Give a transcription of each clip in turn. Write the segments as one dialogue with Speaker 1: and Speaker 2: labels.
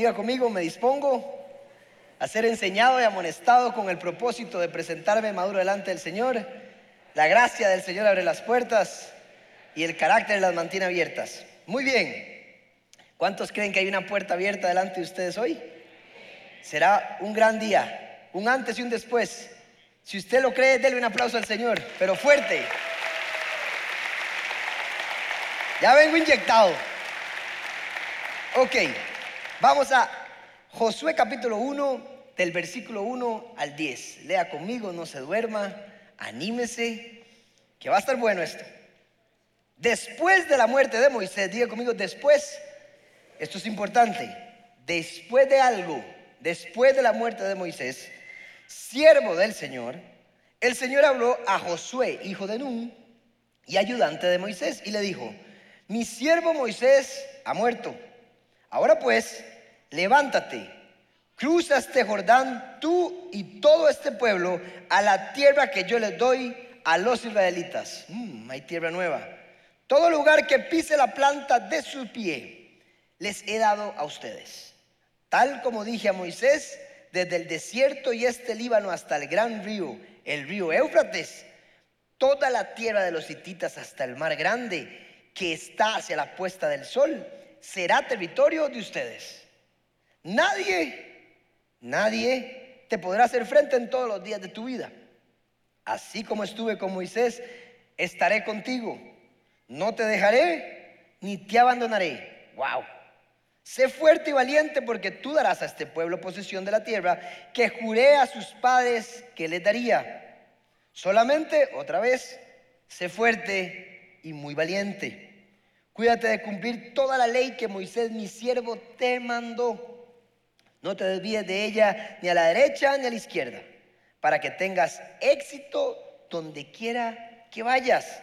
Speaker 1: Diga conmigo, me dispongo a ser enseñado y amonestado con el propósito de presentarme maduro delante del Señor. La gracia del Señor abre las puertas y el carácter las mantiene abiertas. Muy bien. ¿Cuántos creen que hay una puerta abierta delante de ustedes hoy? Será un gran día, un antes y un después. Si usted lo cree, déle un aplauso al Señor, pero fuerte. Ya vengo inyectado. Ok, vamos a Josué capítulo 1, del versículo 1 al 10. Lea conmigo, no se duerma, anímese, que va a estar bueno esto. Después de la muerte de Moisés, diga conmigo, después, esto es importante, después de algo, después de la muerte de Moisés, siervo del Señor, el Señor habló a Josué, hijo de Nun, y ayudante de Moisés, y le dijo, mi siervo Moisés ha muerto. Ahora pues, levántate, cruza este Jordán, tú y todo este pueblo, a la tierra que yo les doy a los israelitas. Mm, hay tierra nueva. Todo lugar que pise la planta de su pie, les he dado a ustedes. Tal como dije a Moisés, desde el desierto y este Líbano hasta el gran río, el río Éufrates, toda la tierra de los hititas hasta el mar grande que está hacia la puesta del sol, será territorio de ustedes. Nadie, nadie te podrá hacer frente en todos los días de tu vida. Así como estuve con Moisés, estaré contigo. No te dejaré ni te abandonaré. Wow. Sé fuerte y valiente porque tú darás a este pueblo posesión de la tierra que juré a sus padres que les daría. Solamente, otra vez, sé fuerte y muy valiente. Cuídate de cumplir toda la ley que Moisés, mi siervo, te mandó. No te desvíes de ella ni a la derecha ni a la izquierda, para que tengas éxito donde quiera que vayas.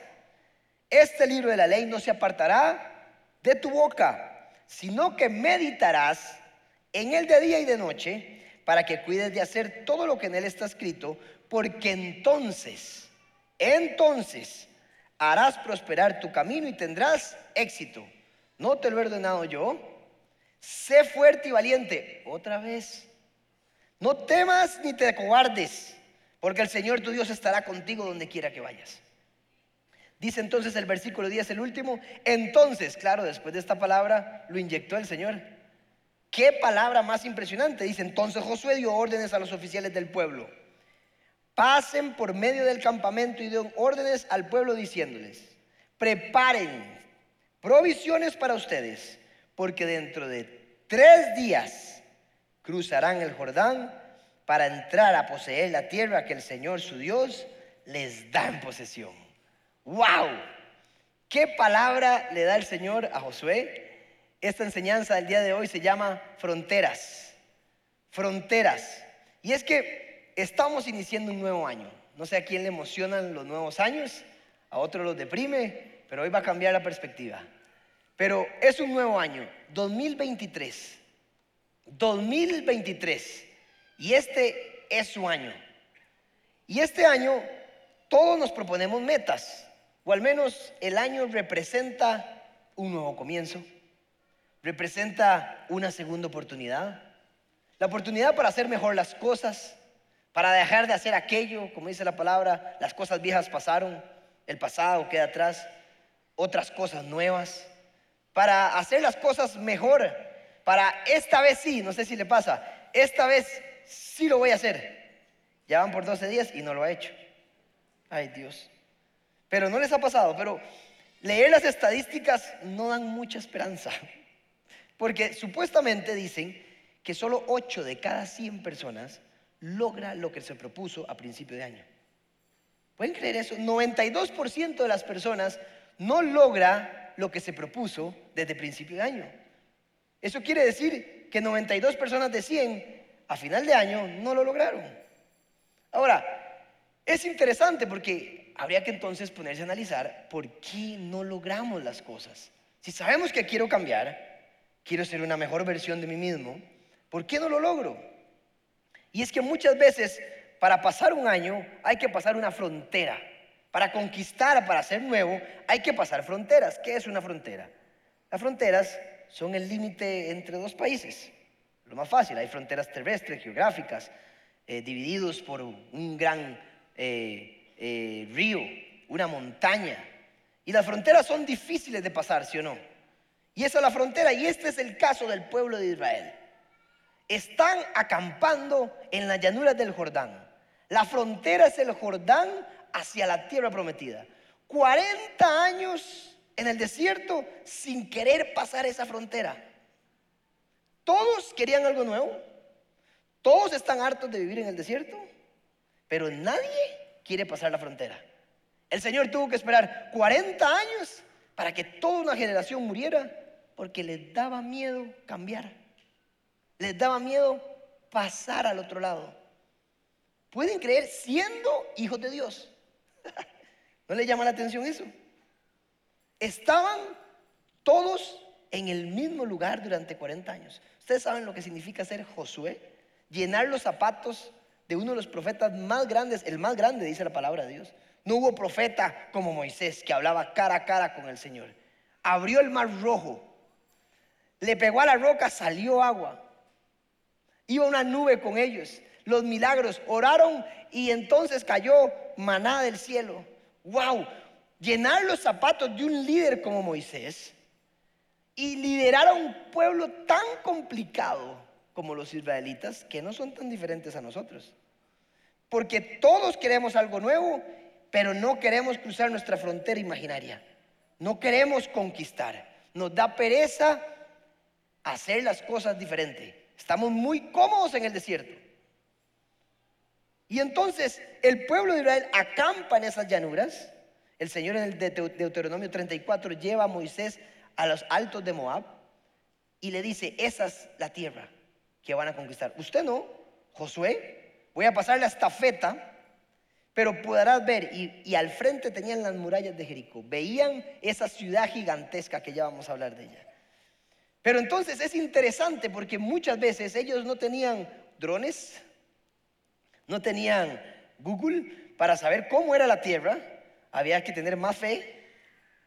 Speaker 1: Este libro de la ley no se apartará de tu boca sino que meditarás en él de día y de noche para que cuides de hacer todo lo que en él está escrito, porque entonces, entonces harás prosperar tu camino y tendrás éxito. ¿No te lo he ordenado yo? Sé fuerte y valiente. Otra vez. No temas ni te cobardes, porque el Señor tu Dios estará contigo donde quiera que vayas. Dice entonces el versículo 10, el último, entonces, claro, después de esta palabra lo inyectó el Señor. Qué palabra más impresionante. Dice, entonces Josué dio órdenes a los oficiales del pueblo. Pasen por medio del campamento y den órdenes al pueblo diciéndoles, preparen provisiones para ustedes, porque dentro de tres días cruzarán el Jordán para entrar a poseer la tierra que el Señor su Dios les da en posesión. ¡Wow! ¿Qué palabra le da el Señor a Josué? Esta enseñanza del día de hoy se llama fronteras. Fronteras. Y es que estamos iniciando un nuevo año. No sé a quién le emocionan los nuevos años, a otros los deprime, pero hoy va a cambiar la perspectiva. Pero es un nuevo año, 2023. 2023. Y este es su año. Y este año todos nos proponemos metas o al menos el año representa un nuevo comienzo, representa una segunda oportunidad, la oportunidad para hacer mejor las cosas, para dejar de hacer aquello, como dice la palabra, las cosas viejas pasaron, el pasado queda atrás, otras cosas nuevas, para hacer las cosas mejor, para esta vez sí, no sé si le pasa, esta vez sí lo voy a hacer. Ya van por 12 días y no lo ha hecho. Ay Dios. Pero no les ha pasado, pero leer las estadísticas no dan mucha esperanza. Porque supuestamente dicen que solo 8 de cada 100 personas logra lo que se propuso a principio de año. ¿Pueden creer eso? 92% de las personas no logra lo que se propuso desde principio de año. Eso quiere decir que 92 personas de 100 a final de año no lo lograron. Ahora, es interesante porque habría que entonces ponerse a analizar por qué no logramos las cosas. Si sabemos que quiero cambiar, quiero ser una mejor versión de mí mismo, ¿por qué no lo logro? Y es que muchas veces para pasar un año hay que pasar una frontera. Para conquistar, para ser nuevo, hay que pasar fronteras. ¿Qué es una frontera? Las fronteras son el límite entre dos países. lo más fácil. Hay fronteras terrestres, geográficas, eh, divididos por un gran eh, eh, río, una montaña. Y las fronteras son difíciles de pasar, ¿sí o no? Y esa es la frontera, y este es el caso del pueblo de Israel. Están acampando en las llanuras del Jordán. La frontera es el Jordán hacia la tierra prometida. 40 años en el desierto sin querer pasar esa frontera. Todos querían algo nuevo. Todos están hartos de vivir en el desierto. Pero nadie quiere pasar la frontera. El Señor tuvo que esperar 40 años para que toda una generación muriera porque les daba miedo cambiar. Les daba miedo pasar al otro lado. Pueden creer siendo hijos de Dios. ¿No le llama la atención eso? Estaban todos en el mismo lugar durante 40 años. Ustedes saben lo que significa ser Josué, llenar los zapatos de uno de los profetas más grandes, el más grande, dice la palabra de Dios. No hubo profeta como Moisés que hablaba cara a cara con el Señor. Abrió el mar rojo, le pegó a la roca, salió agua. Iba una nube con ellos. Los milagros, oraron y entonces cayó maná del cielo. ¡Wow! Llenar los zapatos de un líder como Moisés y liderar a un pueblo tan complicado como los israelitas, que no son tan diferentes a nosotros. Porque todos queremos algo nuevo, pero no queremos cruzar nuestra frontera imaginaria. No queremos conquistar. Nos da pereza hacer las cosas diferentes. Estamos muy cómodos en el desierto. Y entonces el pueblo de Israel acampa en esas llanuras. El Señor en el Deuteronomio 34 lleva a Moisés a los altos de Moab y le dice, esa es la tierra que van a conquistar. Usted no, Josué, voy a pasar la estafeta, pero podrás ver, y, al frente tenían las murallas de Jericó, veían esa ciudad gigantesca que ya vamos a hablar de ella. Pero entonces es interesante porque muchas veces ellos no tenían drones, no tenían Google para saber cómo era la tierra, había que tener más fe,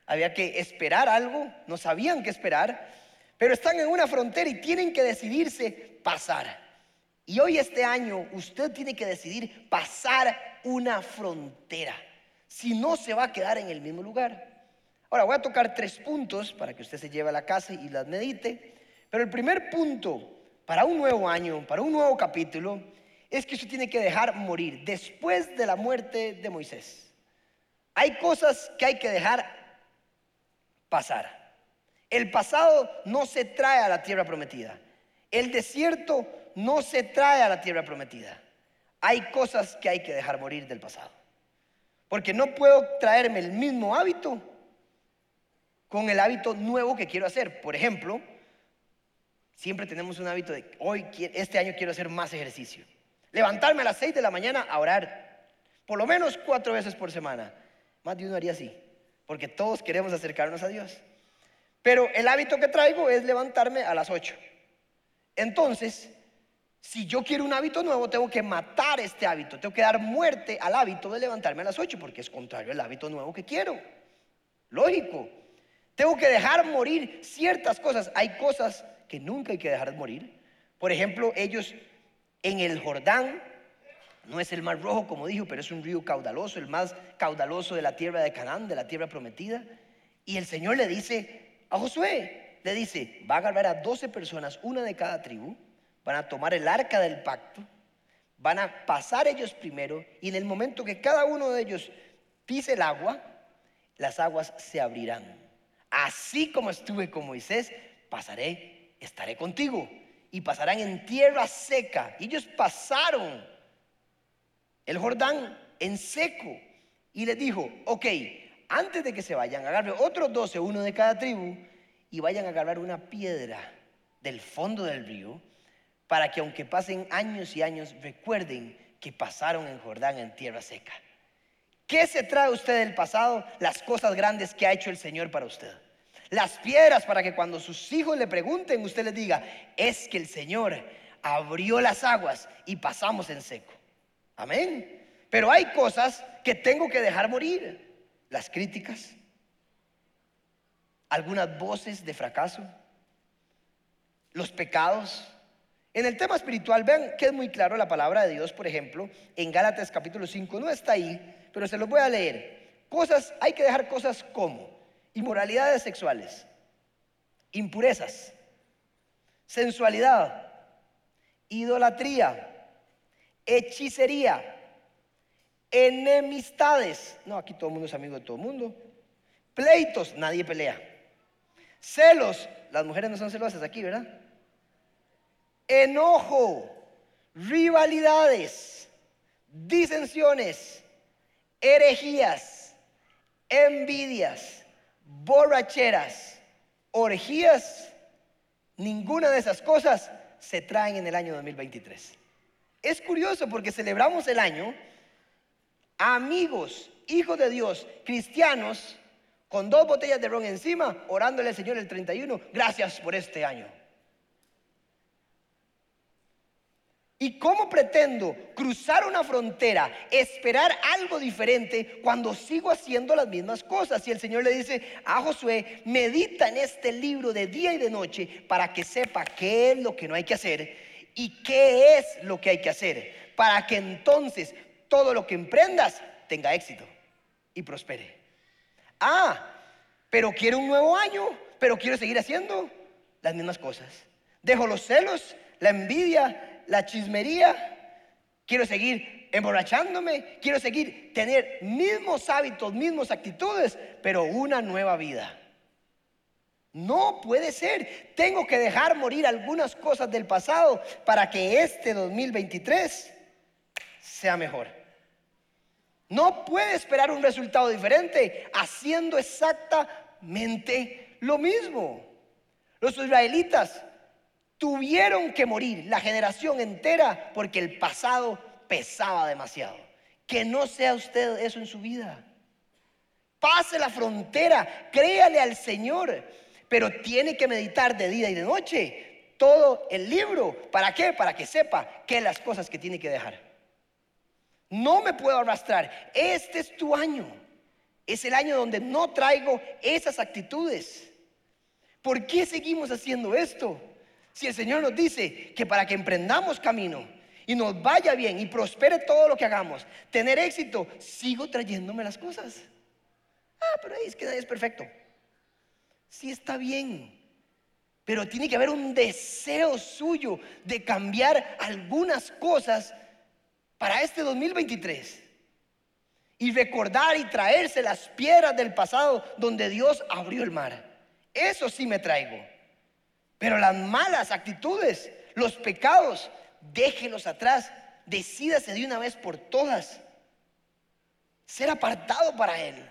Speaker 1: había que esperar algo, no sabían qué esperar, pero están en una frontera y tienen que decidirse pasar. Y hoy este año usted tiene que decidir pasar una frontera. Si no, se va a quedar en el mismo lugar. Ahora voy a tocar tres puntos para que usted se lleve a la casa y las medite. Pero el primer punto para un nuevo año, para un nuevo capítulo, es que usted tiene que dejar morir después de la muerte de Moisés. Hay cosas que hay que dejar pasar. El pasado no se trae a la tierra prometida. El desierto no se trae a la tierra prometida. Hay cosas que hay que dejar morir del pasado. Porque no puedo traerme el mismo hábito con el hábito nuevo que quiero hacer. Por ejemplo, siempre tenemos un hábito de hoy, este año quiero hacer más ejercicio. Levantarme a las 6 de la mañana a orar, por lo menos cuatro veces por semana. Más de uno haría así, porque todos queremos acercarnos a Dios. Pero el hábito que traigo es levantarme a las 8. Entonces, si yo quiero un hábito nuevo, tengo que matar este hábito, tengo que dar muerte al hábito de levantarme a las 8, porque es contrario al hábito nuevo que quiero. Lógico. Tengo que dejar morir ciertas cosas. Hay cosas que nunca hay que dejar morir. Por ejemplo, ellos en el Jordán, no es el mar rojo como dijo, pero es un río caudaloso, el más caudaloso de la tierra de Canaán, de la tierra prometida. Y el Señor le dice, a Josué. Le dice, va a agarrar a 12 personas, una de cada tribu, van a tomar el arca del pacto, van a pasar ellos primero y en el momento que cada uno de ellos pise el agua, las aguas se abrirán. Así como estuve con Moisés, pasaré, estaré contigo y pasarán en tierra seca. Ellos pasaron el Jordán en seco y les dijo, ok, antes de que se vayan, agarren otros doce, uno de cada tribu, y vayan a agarrar una piedra del fondo del río, para que aunque pasen años y años, recuerden que pasaron en Jordán en tierra seca. ¿Qué se trae usted del pasado? Las cosas grandes que ha hecho el Señor para usted. Las piedras para que cuando sus hijos le pregunten, usted les diga, es que el Señor abrió las aguas y pasamos en seco. Amén. Pero hay cosas que tengo que dejar morir las críticas, algunas voces de fracaso, los pecados, En el tema espiritual, vean que es muy claro la palabra de Dios, por ejemplo, en Gálatas capítulo 5, no está ahí, pero se los voy a leer. Cosas, hay que dejar cosas como inmoralidades sexuales, impurezas, sensualidad, idolatría, hechicería, enemistades. No, aquí todo el mundo es amigo de todo el mundo. Pleitos, nadie pelea. Celos, las mujeres no son celosas aquí, ¿verdad? Enojo, rivalidades, disensiones, herejías, envidias, borracheras, orgías. Ninguna de esas cosas se traen en el año 2023. Es curioso porque celebramos el año amigos, hijos de Dios, cristianos, con dos botellas de ron encima, orándole al Señor el 31, gracias por este año. ¿Y cómo pretendo cruzar una frontera, esperar algo diferente cuando sigo haciendo las mismas cosas? Y el Señor le dice a Josué, medita en este libro de día y de noche para que sepa qué es lo que no hay que hacer y qué es lo que hay que hacer, para que entonces todo lo que emprendas tenga éxito y prospere. Ah, pero quiero un nuevo año, pero quiero seguir haciendo las mismas cosas. Dejo los celos, la envidia, la chismería, quiero seguir emborrachándome, quiero seguir tener mismos hábitos, mismas actitudes, pero una nueva vida. No puede ser. Tengo que dejar morir algunas cosas del pasado para que este 2023 sea mejor. No puede esperar un resultado diferente haciendo exactamente lo mismo. Los israelitas tuvieron que morir la generación entera porque el pasado pesaba demasiado. Que no sea usted eso en su vida. Pase la frontera, créale al Señor, pero tiene que meditar de día y de noche todo el libro. ¿Para qué? Para que sepa qué las cosas que tiene que dejar. No me puedo arrastrar. Este es tu año. Es el año donde no traigo esas actitudes. ¿Por qué seguimos haciendo esto? Si el Señor nos dice que para que emprendamos camino y nos vaya bien y prospere todo lo que hagamos, tener éxito, sigo trayéndome las cosas. Ah, pero ahí es que nadie es perfecto. Sí está bien, pero tiene que haber un deseo suyo de cambiar algunas cosas para este 2023 y recordar y traerse las piedras del pasado donde Dios abrió el mar. Eso sí me traigo. Pero las malas actitudes, los pecados, déjelos atrás. Decídase de una vez por todas. Ser apartado para Él.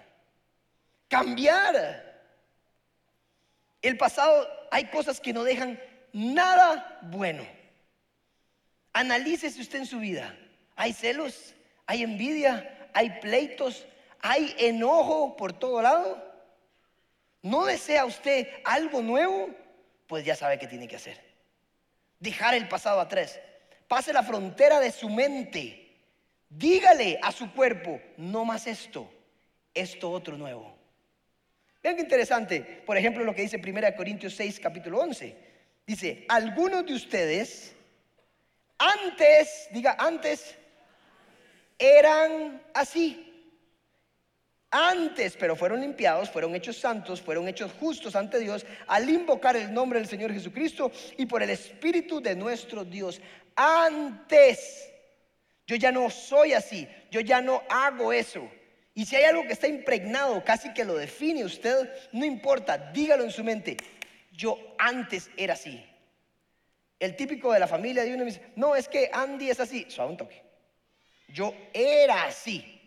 Speaker 1: Cambiar. El pasado hay cosas que no dejan nada bueno. Analícese usted en su vida. Hay celos, hay envidia, hay pleitos, hay enojo por todo lado. ¿No desea usted algo nuevo? Pues ya sabe qué tiene que hacer. Dejar el pasado atrás. Pase la frontera de su mente. Dígale a su cuerpo, no más esto, esto otro nuevo. Vean qué interesante, por ejemplo, lo que dice 1 Corintios 6, capítulo 11. Dice, algunos de ustedes, antes, diga antes, eran así antes, pero fueron limpiados, fueron hechos santos, fueron hechos justos ante Dios al invocar el nombre del Señor Jesucristo y por el Espíritu de nuestro Dios. Antes, yo ya no soy así, yo ya no hago eso. Y si hay algo que está impregnado, casi que lo define usted, no importa, dígalo en su mente. Yo antes era así. El típico de la familia de uno dice, no, es que Andy es así, suave un toque. Yo era así.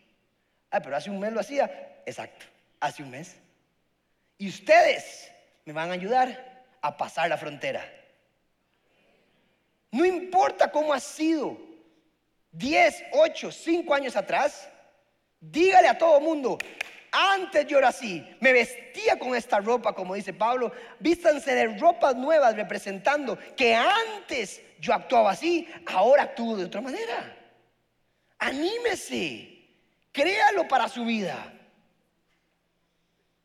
Speaker 1: Ah, pero hace un mes lo hacía. Exacto, hace un mes. Y ustedes me van a ayudar a pasar la frontera. No importa cómo ha sido 10, 8, 5 años atrás, dígale a todo mundo, antes yo era así, me vestía con esta ropa, como dice Pablo, vístanse de ropas nuevas representando que antes yo actuaba así, ahora actúo de otra manera. Anímese. Créalo para su vida.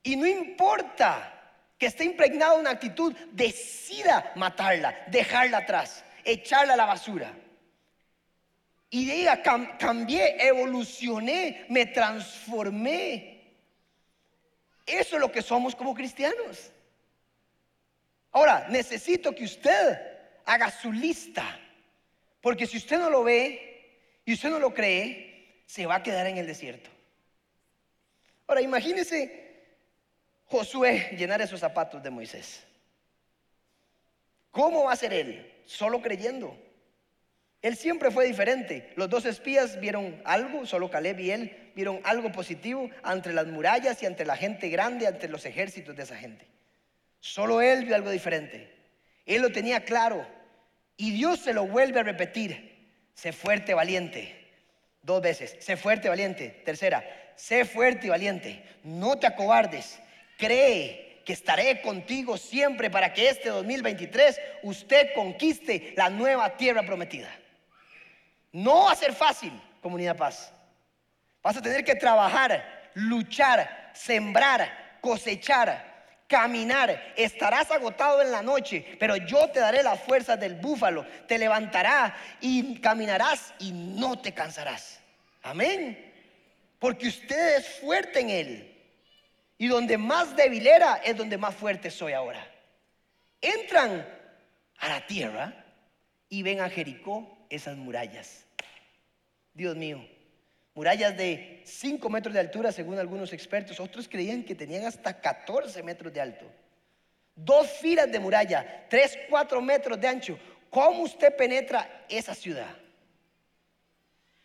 Speaker 1: Y no importa que esté impregnada una actitud, decida matarla, dejarla atrás. echarla a la basura. Y diga, cambié, evolucioné, me transformé. Eso es lo que somos como cristianos. Ahora, necesito que usted haga su lista. Porque si usted no lo ve y usted no lo cree, se va a quedar en el desierto. Ahora, imagínese Josué llenar esos zapatos de Moisés. ¿Cómo va a ser él? Solo creyendo. Él siempre fue diferente. Los dos espías vieron algo, solo Caleb y él vieron algo positivo ante las murallas y ante la gente grande, ante los ejércitos de esa gente. Solo él vio algo diferente. Él lo tenía claro. Y Dios se lo vuelve a repetir. Sé fuerte, valiente. Dos veces. Sé fuerte, valiente. Tercera. Sé fuerte y valiente. No te acobardes. Cree que estaré contigo siempre para que este 2023 usted conquiste la nueva tierra prometida. No va a ser fácil, comunidad paz. Vas a tener que trabajar, luchar, sembrar, cosechar, caminar. Estarás agotado en la noche, pero yo te daré las fuerzas del búfalo. Te levantarás y caminarás y no te cansarás. Amén. Porque usted es fuerte en él. Y donde más débil era es donde más fuerte soy ahora. Entran a la tierra y ven a Jericó esas murallas. Dios mío, murallas de 5 metros de altura según algunos expertos, otros creían que tenían hasta 14 metros de alto. Dos filas de muralla, 3, 4 metros de ancho. ¿Cómo usted penetra esa ciudad?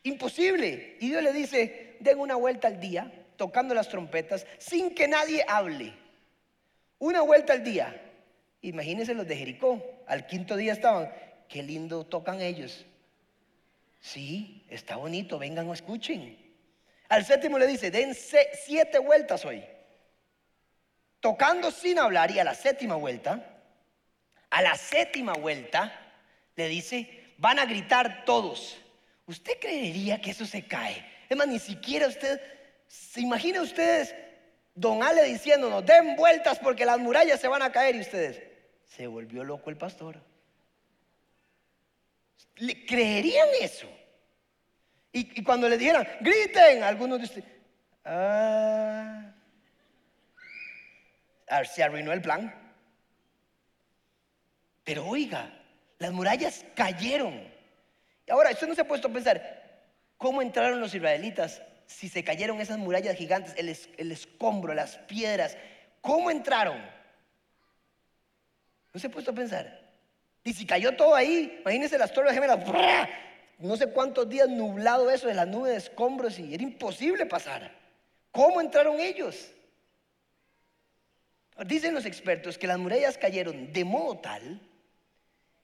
Speaker 1: Imposible. Y Dios le dice, den una vuelta al día, tocando las trompetas, sin que nadie hable. Una vuelta al día. Imagínense los de Jericó. Al quinto día estaban, qué lindo tocan ellos. Sí, está bonito, vengan o escuchen. Al séptimo le dice, den siete vueltas hoy. Tocando sin hablar y a la séptima vuelta, a la séptima vuelta, le dice, van a gritar todos. ¿Usted creería que eso se cae? Es más, ni siquiera usted, se imagina ustedes, don Ale diciéndonos, den vueltas porque las murallas se van a caer y ustedes, se volvió loco el pastor. ¿Le creerían eso? Y, cuando le dijeran, griten, algunos de ustedes, ah, se arruinó el plan. Pero oiga, las murallas cayeron. Ahora, usted no se ha puesto a pensar, ¿cómo entraron los israelitas si se cayeron esas murallas gigantes, el, escombro, las piedras? ¿Cómo entraron? ¿No se ha puesto a pensar? Y si cayó todo ahí, imagínense las torres gemelas, no sé cuántos días nublado eso de la nube de escombros y era imposible pasar. ¿Cómo entraron ellos? Dicen los expertos que las murallas cayeron de modo tal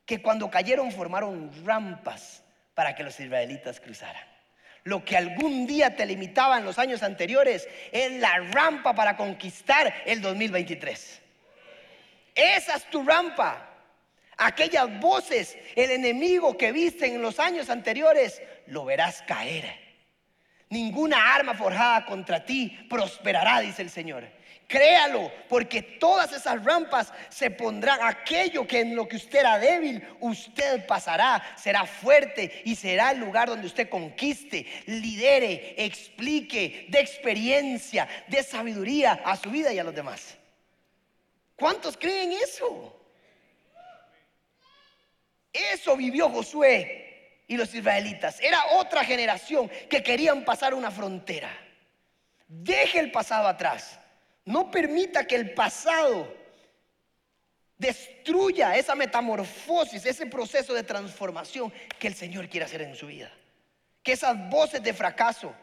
Speaker 1: que cuando cayeron formaron rampas para que los israelitas cruzaran. Lo que algún día te limitaba en los años anteriores es la rampa para conquistar el 2023. Esa es tu rampa aquellas voces, el enemigo que viste en los años anteriores, lo verás caer. Ninguna arma forjada contra ti prosperará, dice el Señor. Créalo, porque todas esas rampas se pondrán. Aquello que en lo que usted era débil, usted pasará, será fuerte y será el lugar donde usted conquiste, lidere, explique, dé experiencia, dé sabiduría a su vida y a los demás. ¿Cuántos creen eso? Eso vivió Josué y los israelitas. Era otra generación que querían pasar una frontera. Deje el pasado atrás. No permita que el pasado destruya esa metamorfosis, ese proceso de transformación que el Señor quiere hacer en su vida. Que esas voces de fracaso,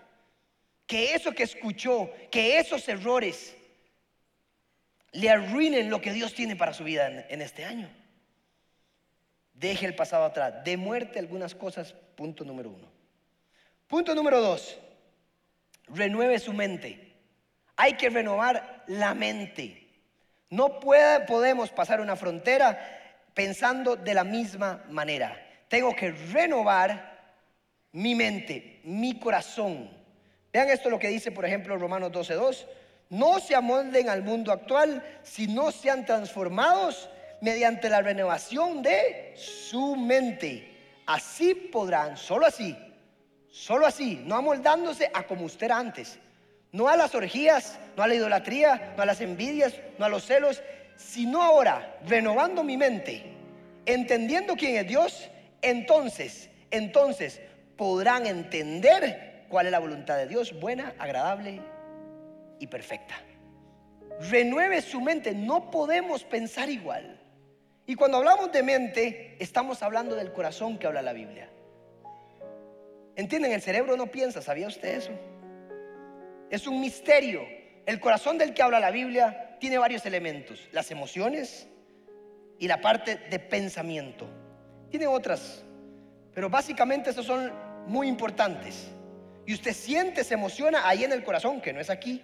Speaker 1: que eso que escuchó, que esos errores le arruinen lo que Dios tiene para su vida en, este año. Deje el pasado atrás. De muerte algunas cosas, punto número uno. Punto número dos. Renueve su mente. Hay que renovar la mente. No podemos pasar una frontera pensando de la misma manera. Tengo que renovar mi mente, mi corazón. Vean esto lo que dice, por ejemplo, Romanos 12.2. No se amolden al mundo actual, sino sean transformados mediante la renovación de su mente. Así podrán, solo así, solo así, no amoldándose a como usted era antes, no a las orgías, no a la idolatría, no a las envidias, no a los celos, sino ahora, renovando mi mente, entendiendo quién es Dios, entonces, entonces podrán entender cuál es la voluntad de Dios, buena, agradable y perfecta. Renueve su mente, no podemos pensar igual. Y cuando hablamos de mente, estamos hablando del corazón que habla la Biblia. ¿Entienden? El cerebro no piensa, ¿sabía usted eso? Es un misterio. El corazón del que habla la Biblia tiene varios elementos, las emociones y la parte de pensamiento. Tiene otras, pero básicamente esos son muy importantes. Y usted siente, se emociona ahí en el corazón, que no es aquí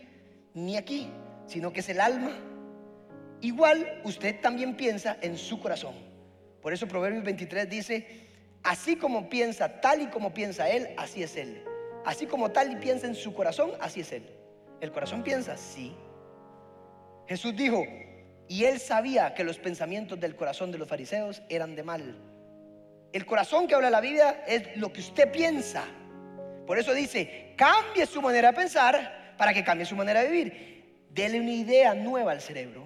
Speaker 1: ni aquí, sino que es el alma. Igual usted también piensa en su corazón. Por eso Proverbios 23 dice, así como piensa, tal y como piensa él, así es él. Así como tal y piensa en su corazón, así es él. ¿El corazón piensa? Sí. Jesús dijo, y él sabía que los pensamientos del corazón de los fariseos eran de mal. El corazón que habla la Biblia es lo que usted piensa. Por eso dice, cambie su manera de pensar para que cambie su manera de vivir. Dele una idea nueva al cerebro.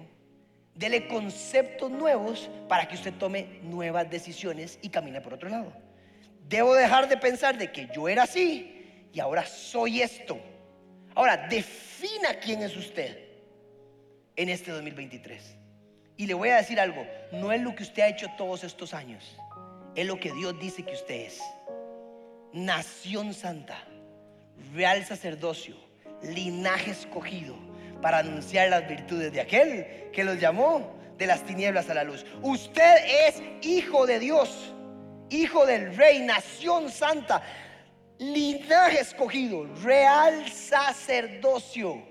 Speaker 1: Dele conceptos nuevos para que usted tome nuevas decisiones y camine por otro lado. Debo dejar de pensar de que yo era así y ahora soy esto. Ahora, defina quién es usted en este 2023. Y le voy a decir algo, no es lo que usted ha hecho todos estos años, es lo que Dios dice que usted es. Nación santa, real sacerdocio, linaje escogido para anunciar las virtudes de aquel que los llamó de las tinieblas a la luz. Usted es hijo de Dios, hijo del rey, nación santa, linaje escogido, real sacerdocio.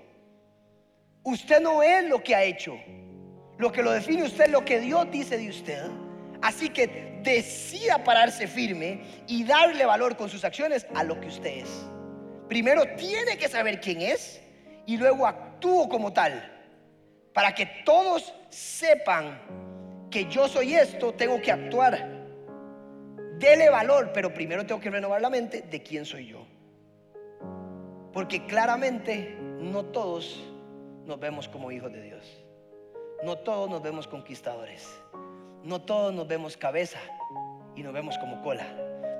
Speaker 1: Usted no es lo que ha hecho. Lo que lo define usted es lo que Dios dice de usted. Así que decida pararse firme y darle valor con sus acciones a lo que usted es. Primero tiene que saber quién es y luego actúo como tal. Para que todos sepan que yo soy esto, tengo que actuar. Dele valor, pero primero tengo que renovar la mente de quién soy yo. Porque claramente no todos nos vemos como hijos de Dios. No todos nos vemos conquistadores. No todos nos vemos cabeza y nos vemos como cola.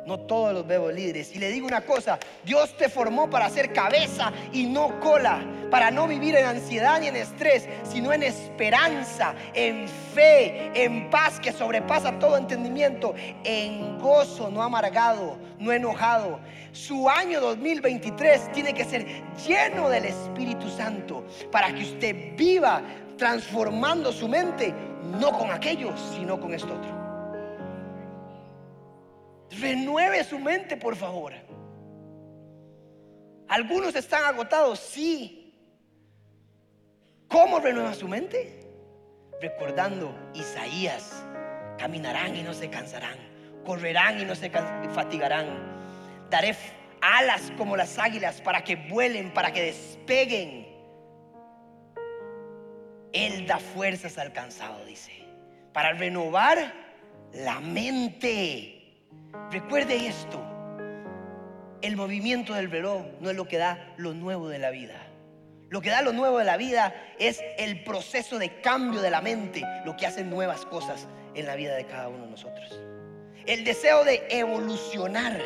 Speaker 1: No todos los vemos líderes. Y le digo una cosa, Dios te formó para ser cabeza y no cola, para no vivir en ansiedad ni en estrés, sino en esperanza, en fe, en paz que sobrepasa todo entendimiento, en gozo no amargado, no enojado. Su año 2023 tiene que ser lleno del Espíritu Santo para que usted viva transformando su mente, no con aquello, sino con esto otro. Renueve su mente, por favor. Algunos están agotados, sí. ¿Cómo renueva su mente? Recordando Isaías, caminarán y no se cansarán, correrán y no se fatigarán. Daré alas como las águilas para que vuelen, para que despeguen. Él da fuerzas al cansado, dice, para renovar la mente. Recuerde esto, el movimiento del reloj no es lo que da lo nuevo de la vida. Lo que da lo nuevo de la vida es el proceso de cambio de la mente, lo que hace nuevas cosas en la vida de cada uno de nosotros. El deseo de evolucionar,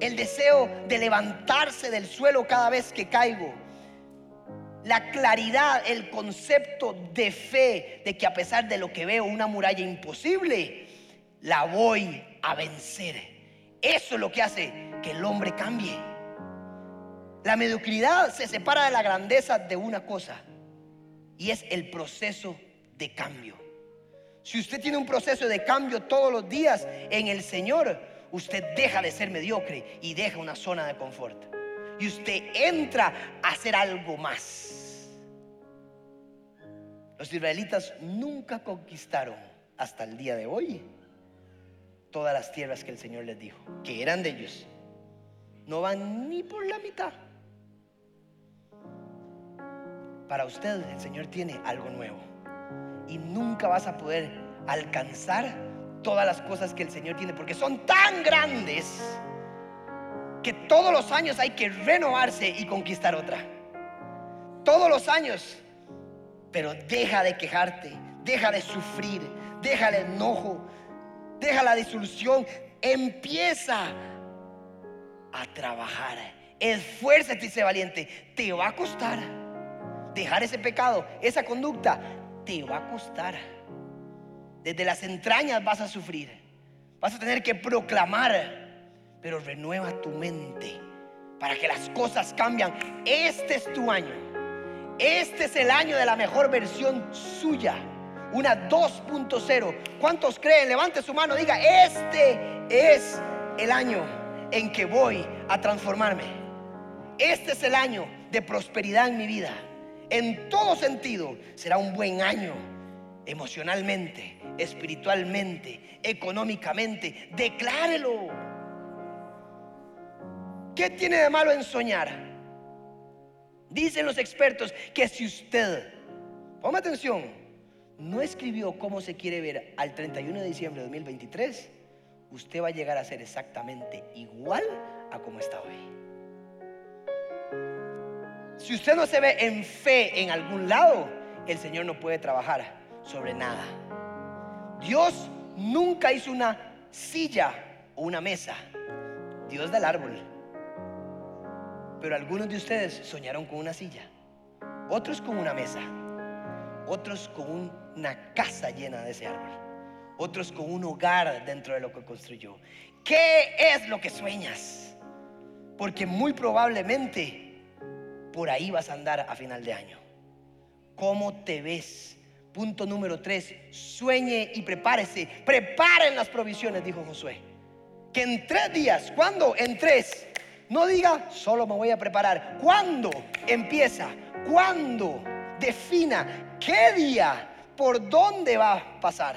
Speaker 1: el deseo de levantarse del suelo cada vez que caigo, la claridad, el concepto de fe, de que a pesar de lo que veo, una muralla imposible, la voy a vencer. Eso es lo que hace que el hombre cambie. La mediocridad se separa de la grandeza de una cosa y es el proceso de cambio. Si usted tiene un proceso de cambio todos los días en el Señor, usted deja de ser mediocre y deja una zona de confort. Y usted entra a hacer algo más. Los israelitas nunca conquistaron hasta el día de hoy todas las tierras que el Señor les dijo, que eran de ellos. No van ni por la mitad. Para usted el Señor tiene algo nuevo. Y nunca vas a poder alcanzar todas las cosas que el Señor tiene, porque son tan grandes que todos los años hay que renovarse y conquistar otra. Todos los años. Pero deja de quejarte, deja de sufrir, deja el enojo, deja la disolución, empieza a trabajar. Esfuérzate y sé valiente. Te va a costar dejar ese pecado, esa conducta, te va a costar. Desde las entrañas vas a sufrir. Vas a tener que proclamar, pero renueva tu mente para que las cosas cambian. Este es tu año. Este es el año de la mejor versión suya. Una 2.0. ¿Cuántos creen? Levante su mano, diga, este es el año en que voy a transformarme. Este es el año de prosperidad en mi vida. En todo sentido será un buen año. Emocionalmente, espiritualmente, económicamente. Declárelo. ¿Qué tiene de malo en soñar? Dicen los expertos que si usted, ponga atención, no escribió cómo se quiere ver al 31 de diciembre de 2023, usted va a llegar a ser exactamente igual a como está hoy. Si usted no se ve en fe en algún lado, el Señor no puede trabajar sobre nada. Dios nunca hizo una silla o una mesa. Dios da el árbol. Pero algunos de ustedes soñaron con una silla, otros con una mesa, otros con una casa llena de ese árbol, otros con un hogar dentro de lo que construyó. ¿Qué es lo que sueñas? Porque muy probablemente por ahí vas a andar a final de año. ¿Cómo te ves? Punto número tres, sueñe y prepárese. Preparen las provisiones, dijo Josué. Que en tres días, ¿cuándo? En tres. No diga, solo me voy a preparar. ¿Cuándo empieza? ¿Cuándo? Defina qué día, por dónde va a pasar.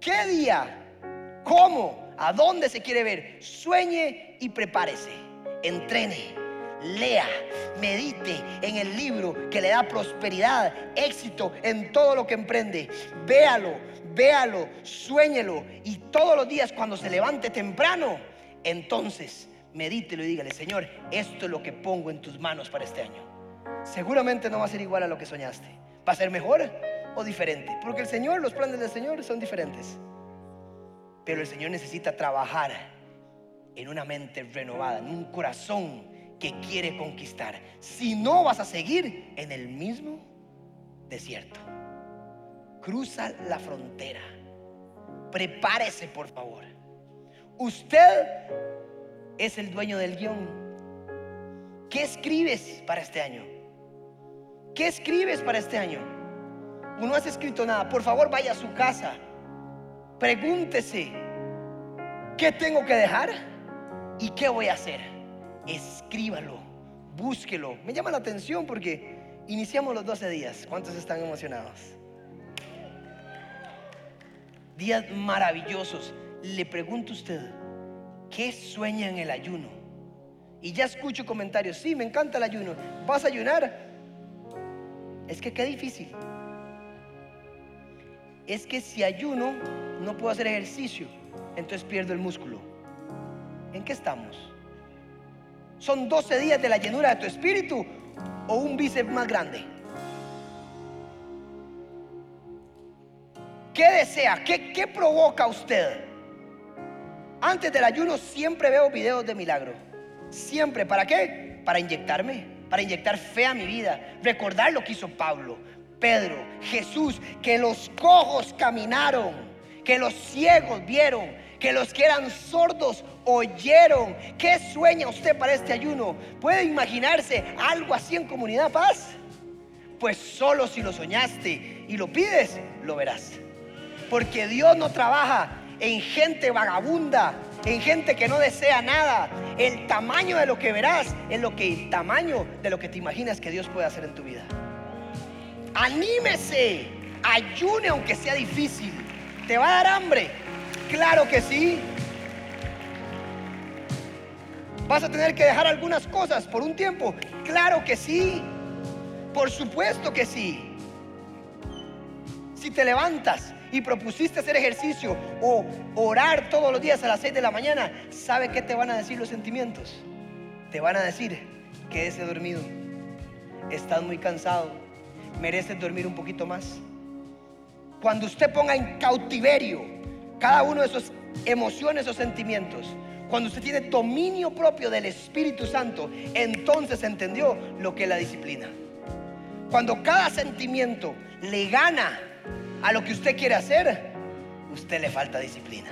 Speaker 1: ¿Qué día? ¿Cómo? ¿A dónde se quiere ver? Sueñe y prepárese. Entrene lea, medite en el libro que le da prosperidad, éxito en todo lo que emprende. Véalo, véalo, sueñelo y todos los días cuando se levante temprano, entonces medítelo y dígale, Señor, esto es lo que pongo en tus manos para este año. Seguramente no va a ser igual a lo que soñaste. ¿Va a ser mejor o diferente? Porque el Señor, los planes del Señor son diferentes. Pero el Señor necesita trabajar en una mente renovada, en un corazón que quiere conquistar. Si no, vas a seguir en el mismo desierto. Cruza la frontera. Prepárese, por favor. Usted es el dueño del guion. ¿Qué escribes para este año? ¿Qué escribes para este año? No has escrito nada. Por favor, vaya a su casa. Pregúntese, ¿qué tengo que dejar? ¿Y qué voy a hacer? escríbalo, búsquelo. Me llama la atención porque iniciamos los 12 días. ¿Cuántos están emocionados? Días maravillosos. Le pregunto a usted, ¿qué sueña en el ayuno? Y ya escucho comentarios, sí, me encanta el ayuno. ¿Vas a ayunar? Es que qué difícil. Es que si ayuno, no puedo hacer ejercicio, entonces pierdo el músculo. ¿En qué estamos? ¿Son 12 días de la llenura de tu espíritu o un bíceps más grande? ¿Qué desea? ¿Qué, ¿Qué provoca usted? Antes del ayuno siempre veo videos de milagro. Siempre. ¿Para qué? Para inyectarme. Para inyectar fe a mi vida. Recordar lo que hizo Pablo, Pedro, Jesús. Que los cojos caminaron. Que los ciegos vieron que los que eran sordos oyeron. ¿Qué sueña usted para este ayuno? ¿Puede imaginarse algo así en comunidad paz? Pues solo si lo soñaste y lo pides, lo verás. Porque Dios no trabaja en gente vagabunda, en gente que no desea nada. El tamaño de lo que verás es lo que el tamaño de lo que te imaginas que Dios puede hacer en tu vida. Anímese, ayune aunque sea difícil. Te va a dar hambre, Claro que sí. ¿Vas a tener que dejar algunas cosas por un tiempo? Claro que sí. Por supuesto que sí. Si te levantas y propusiste hacer ejercicio o orar todos los días a las 6 de la mañana, ¿sabe qué te van a decir los sentimientos? Te van a decir, quédese dormido, estás muy cansado, mereces dormir un poquito más. Cuando usted ponga en cautiverio cada uno de esos emociones o sentimientos, cuando usted tiene dominio propio del Espíritu Santo, entonces entendió lo que es la disciplina. Cuando cada sentimiento le gana a lo que usted quiere hacer, usted le falta disciplina.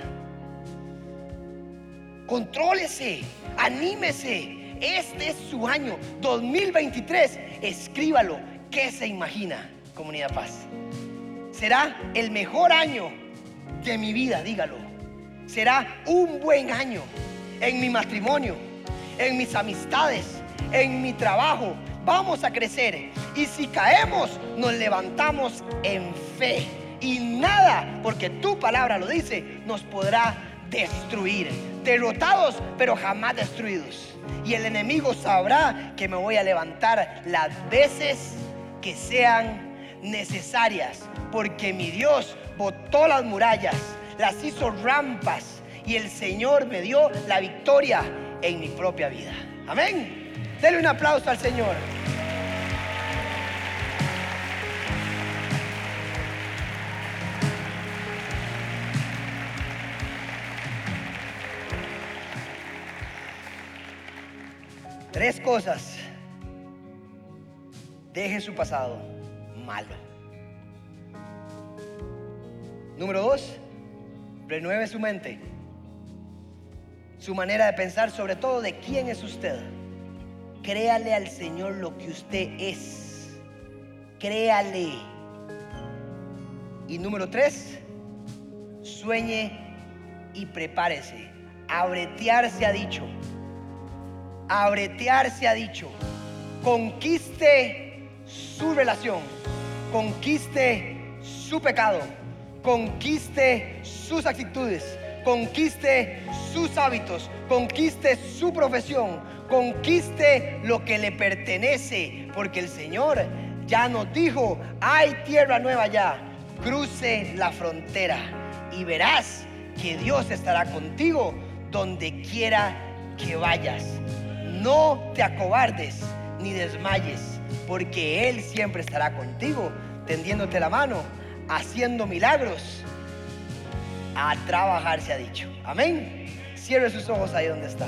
Speaker 1: Contrólese, anímese. Este es su año 2023. Escríbalo. ¿Qué se imagina, comunidad paz? Será el mejor año de mi vida, dígalo. Será un buen año en mi matrimonio, en mis amistades, en mi trabajo. Vamos a crecer. Y si caemos, nos levantamos en fe. Y nada, porque tu palabra lo dice, nos podrá destruir. Derrotados, pero jamás destruidos. Y el enemigo sabrá que me voy a levantar las veces que sean necesarias. Porque mi Dios botó las murallas, las hizo rampas. Y el Señor me dio la victoria en mi propia vida. Amén. Denle un aplauso al Señor. Tres cosas. Deje su pasado malo. Número dos, renueve su mente. Su manera de pensar sobre todo de quién es usted. Créale al Señor lo que usted es. Créale. Y número tres, sueñe y prepárese. Abretear se ha dicho. Abretear se ha dicho. Conquiste su relación. Conquiste su pecado. Conquiste sus actitudes. Conquiste sus hábitos. Conquiste su profesión. Conquiste lo que le pertenece. Porque el Señor ya nos dijo, hay tierra nueva ya. Cruce la frontera y verás que Dios estará contigo donde quiera que vayas. No te acobardes ni desmayes, porque Él siempre estará contigo, tendiéndote la mano, haciendo milagros. A trabajar se ha dicho. Amén. Cierre sus ojos ahí donde está.